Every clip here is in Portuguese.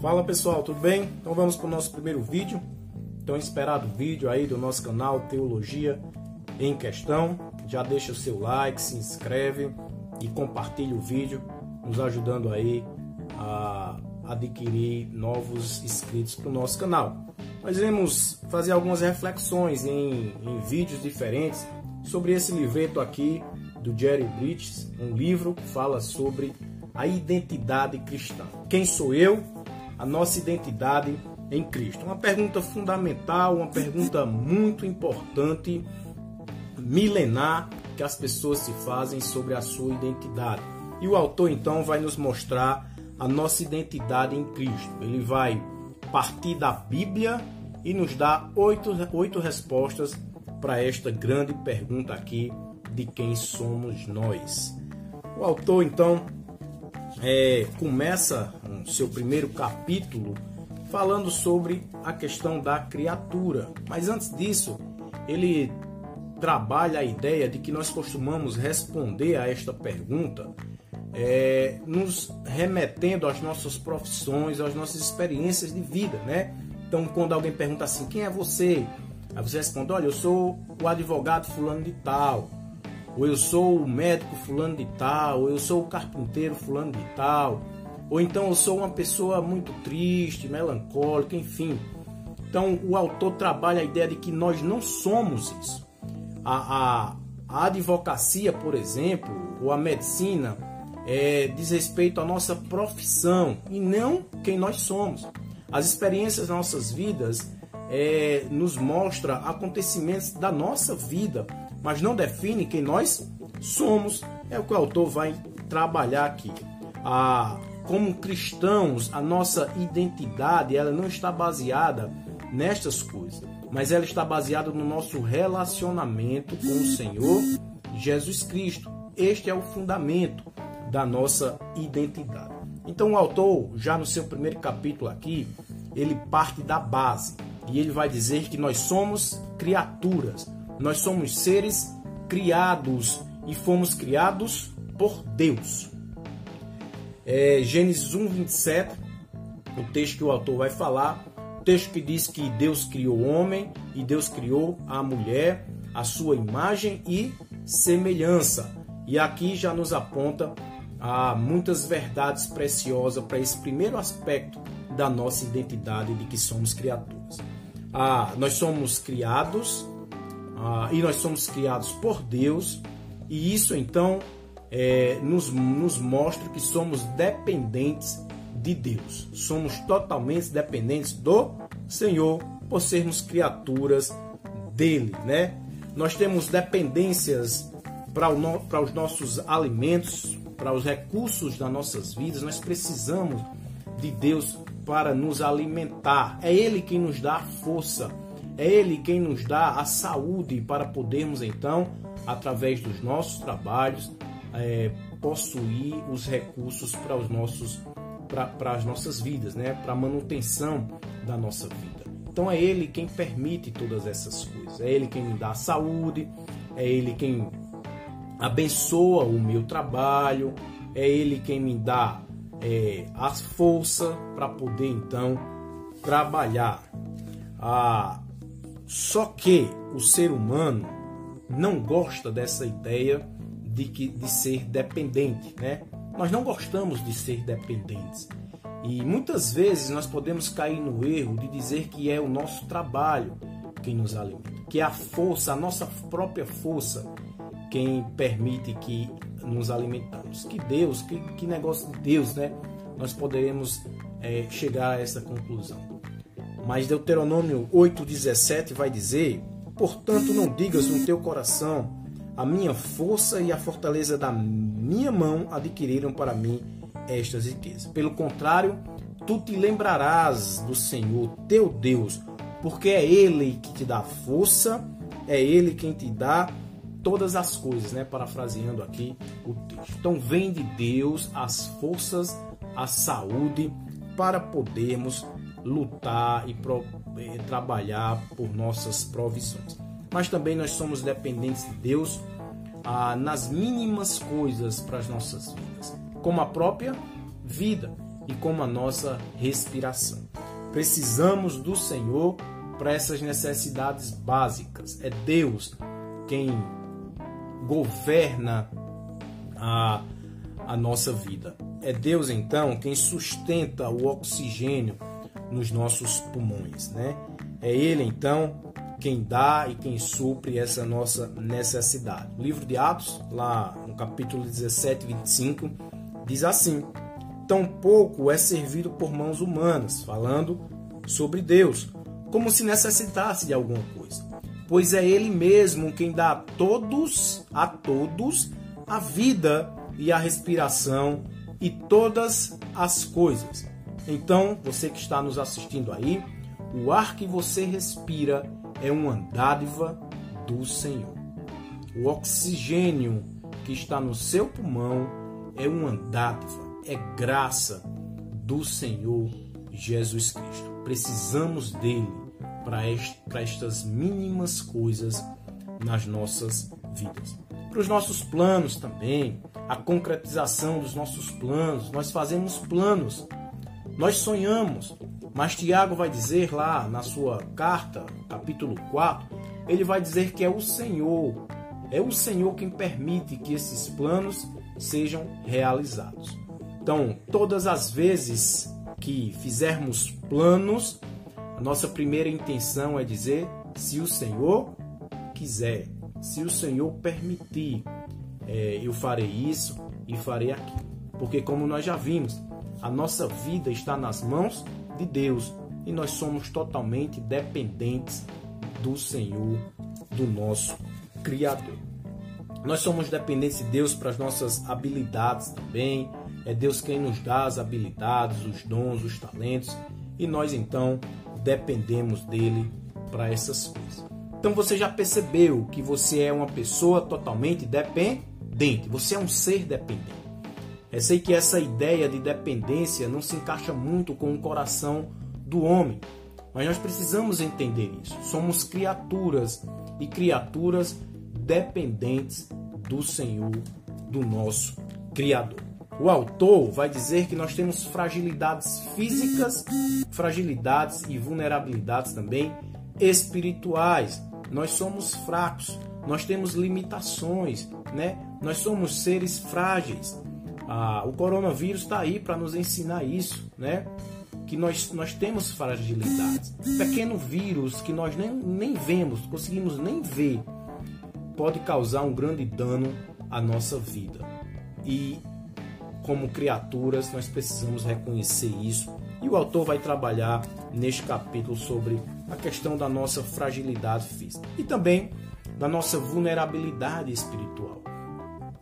Fala pessoal, tudo bem? Então vamos para o nosso primeiro vídeo, tão esperado vídeo aí do nosso canal Teologia em Questão. Já deixa o seu like, se inscreve e compartilha o vídeo, nos ajudando aí a adquirir novos inscritos para o nosso canal. Nós iremos fazer algumas reflexões em, em vídeos diferentes sobre esse livreto aqui do Jerry Bridges, um livro que fala sobre a identidade cristã. Quem sou eu? A nossa identidade em Cristo. Uma pergunta fundamental, uma pergunta muito importante, milenar, que as pessoas se fazem sobre a sua identidade. E o autor então vai nos mostrar a nossa identidade em Cristo. Ele vai partir da Bíblia e nos dar oito, oito respostas para esta grande pergunta aqui de quem somos nós. O autor então é, começa o seu primeiro capítulo falando sobre a questão da criatura, mas antes disso ele trabalha a ideia de que nós costumamos responder a esta pergunta é, nos remetendo às nossas profissões, às nossas experiências de vida, né? Então, quando alguém pergunta assim, quem é você? Aí você responde, olha, eu sou o advogado fulano de tal, ou eu sou o médico fulano de tal, ou eu sou o carpinteiro fulano de tal, ou então eu sou uma pessoa muito triste, melancólica, enfim. Então o autor trabalha a ideia de que nós não somos isso. A, a, a advocacia, por exemplo, ou a medicina, é, diz respeito à nossa profissão e não quem nós somos. As experiências das nossas vidas é, nos mostra acontecimentos da nossa vida, mas não define quem nós somos. É o que o autor vai trabalhar aqui. A, como cristãos, a nossa identidade ela não está baseada nestas coisas, mas ela está baseada no nosso relacionamento com o Senhor Jesus Cristo. Este é o fundamento da nossa identidade. Então o autor, já no seu primeiro capítulo aqui, ele parte da base e ele vai dizer que nós somos criaturas, nós somos seres criados e fomos criados por Deus. É, Gênesis 1, 27, o texto que o autor vai falar, o texto que diz que Deus criou o homem e Deus criou a mulher, a sua imagem e semelhança. E aqui já nos aponta a muitas verdades preciosas para esse primeiro aspecto da nossa identidade de que somos criaturas. Ah, nós somos criados ah, e nós somos criados por Deus, e isso então é, nos, nos mostra que somos dependentes de Deus, somos totalmente dependentes do Senhor por sermos criaturas dele, né? Nós temos dependências para, no, os nossos alimentos, para os recursos das nossas vidas, nós precisamos de Deus para nos alimentar. É Ele quem nos dá força é Ele quem nos dá a saúde para podermos então, através dos nossos trabalhos, é, possuir os recursos para os nossos para as nossas vidas, né? Para a manutenção da nossa vida. Então é Ele quem permite todas essas coisas. É Ele quem me dá a saúde. É Ele quem abençoa o meu trabalho. É Ele quem me dá é, a força para poder então trabalhar. Ah, só que o ser humano não gosta dessa ideia de, que, de ser dependente, né? Nós não gostamos de ser dependentes. E muitas vezes nós podemos cair no erro de dizer que é o nosso trabalho quem nos alimenta, que é a força, a nossa própria força, quem permite que nos alimentamos. Que Deus, que, que negócio de Deus, né? Nós poderemos é, chegar a essa conclusão. Mas Deuteronômio 8,17 vai dizer: Portanto, não digas no teu coração, a minha força e a fortaleza da minha mão adquiriram para mim estas riquezas. Pelo contrário, tu te lembrarás do Senhor teu Deus, porque é Ele que te dá força, é Ele quem te dá todas as coisas, né? Parafraseando aqui o texto. Então, vem de Deus as forças, a saúde para podermos lutar e pro, eh, trabalhar por nossas provisões. Mas também nós somos dependentes de Deus ah, nas mínimas coisas para as nossas vidas, como a própria vida. e como a nossa respiração. Precisamos do Senhor para essas necessidades básicas. É Deus quem governa a, a nossa vida. É Deus então quem sustenta o oxigênio nos nossos pulmões, né? É Ele então quem dá e quem supre essa nossa necessidade. O livro de Atos, lá no capítulo 17, 25, diz assim: Tampouco é servido por mãos humanas, falando sobre Deus, como se necessitasse de alguma coisa. Pois é Ele mesmo quem dá a todos, a todos, a vida e a respiração e todas as coisas. Então, você que está nos assistindo aí, o ar que você respira é uma dádiva do Senhor. O oxigênio que está no seu pulmão é uma dádiva, é graça do Senhor Jesus Cristo. Precisamos dele para estas mínimas coisas nas nossas vidas. Para os nossos planos também, a concretização dos nossos planos. Nós fazemos planos, nós sonhamos, mas Tiago vai dizer lá na sua carta, capítulo 4, ele vai dizer que é o Senhor, é o Senhor quem permite que esses planos sejam realizados. Então, todas as vezes que fizermos planos, a nossa primeira intenção é dizer: se o Senhor quiser, se o Senhor permitir, é, eu farei isso e farei aquilo. Porque, como nós já vimos, a nossa vida está nas mãos de Deus e nós somos totalmente dependentes do Senhor, do nosso Criador. Nós somos dependentes de Deus para as nossas habilidades também. É Deus quem nos dá as habilidades, os dons, os talentos e nós então dependemos dele para essas coisas. Então você já percebeu que você é uma pessoa totalmente dependente, você é um ser dependente. Eu sei que essa ideia de dependência não se encaixa muito com o coração do homem, mas nós precisamos entender isso. Somos criaturas e criaturas dependentes do Senhor, do nosso Criador. O autor vai dizer que nós temos fragilidades físicas, fragilidades e vulnerabilidades também espirituais. Nós somos fracos, nós temos limitações, né? Nós somos seres frágeis. Ah, o coronavírus está aí para nos ensinar isso, né? Que nós, nós temos fragilidades. Pequeno vírus que nós nem, nem vemos, conseguimos nem ver, pode causar um grande dano à nossa vida. E como criaturas, nós precisamos reconhecer isso. E o autor vai trabalhar neste capítulo sobre a questão da nossa fragilidade física e também da nossa vulnerabilidade espiritual.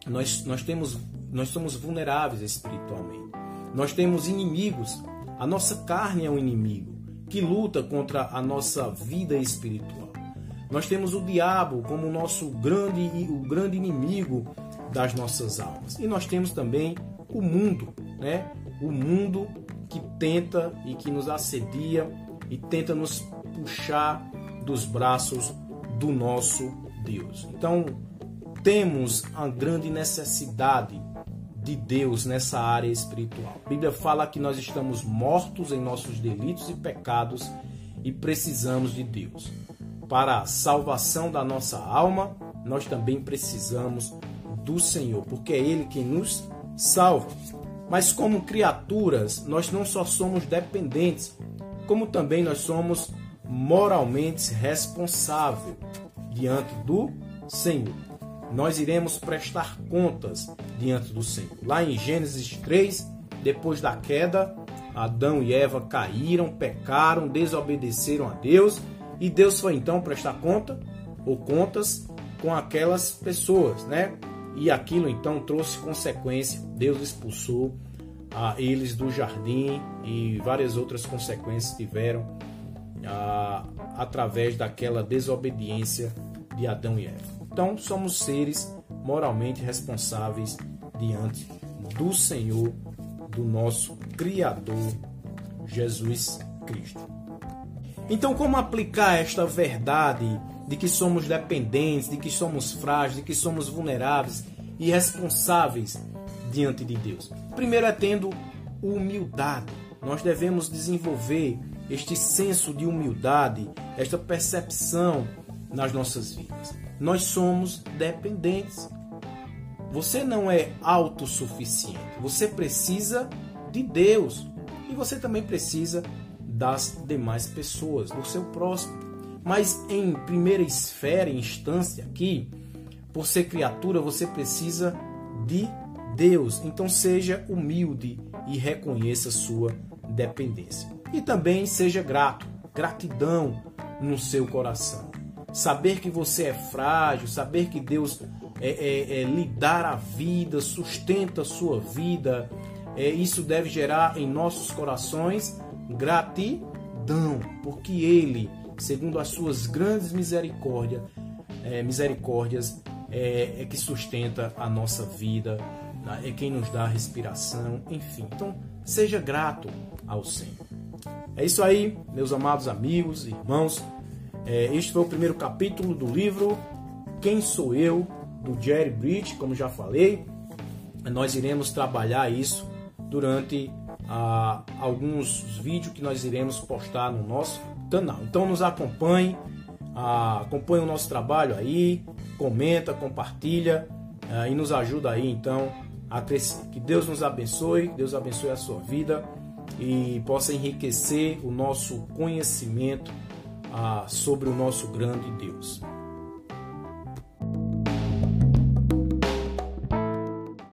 Nós, nós temos nós somos vulneráveis espiritualmente. Nós temos inimigos. A nossa carne é um inimigo que luta contra a nossa vida espiritual. Nós temos o diabo como o nosso grande o grande inimigo das nossas almas. E nós temos também o mundo, né? O mundo que tenta e que nos assedia e tenta nos puxar dos braços do nosso Deus. Então, temos a grande necessidade de Deus nessa área espiritual. A Bíblia fala que nós estamos mortos em nossos delitos e pecados e precisamos de Deus. Para a salvação da nossa alma, nós também precisamos do Senhor, porque é Ele quem nos salva. Mas como criaturas, nós não só somos dependentes, como também nós somos moralmente responsáveis diante do Senhor nós iremos prestar contas diante do Senhor. Lá em Gênesis 3, depois da queda, Adão e Eva caíram, pecaram, desobedeceram a Deus e Deus foi então prestar conta ou contas com aquelas pessoas, né? E aquilo então trouxe consequência. Deus expulsou a eles do jardim e várias outras consequências tiveram a, através daquela desobediência de Adão e Eva. Então, somos seres moralmente responsáveis diante do Senhor, do nosso Criador, Jesus Cristo. Então, como aplicar esta verdade de que somos dependentes, de que somos frágeis, de que somos vulneráveis e responsáveis diante de Deus? Primeiro é tendo humildade. Nós devemos desenvolver este senso de humildade, esta percepção nas nossas vidas. Nós somos dependentes. Você não é autossuficiente. Você precisa de Deus. E você também precisa das demais pessoas, do seu próximo. Mas em primeira esfera, em instância aqui, por ser criatura, você precisa de Deus. Então seja humilde e reconheça sua dependência. E também seja grato, gratidão no seu coração. Saber que você é frágil, saber que Deus é, é, é lhe dar a vida, sustenta a sua vida, é, isso deve gerar em nossos corações gratidão, porque Ele, segundo as suas grandes misericórdias, é, misericórdias, é, é, que sustenta a nossa vida, né? é quem nos dá a respiração, enfim. Então, seja grato ao Senhor. É isso aí, meus amados amigos, irmãos. É, este foi o primeiro capítulo do livro Quem Sou Eu, do Jerry Bridge, como já falei. Nós iremos trabalhar isso durante ah, alguns vídeos que nós iremos postar no nosso canal. Então nos acompanhe, ah, acompanhe o nosso trabalho aí, comenta, compartilha ah, e nos ajuda aí então a crescer. Que Deus nos abençoe, Deus abençoe a sua vida e possa enriquecer o nosso conhecimento ah, sobre o nosso grande Deus.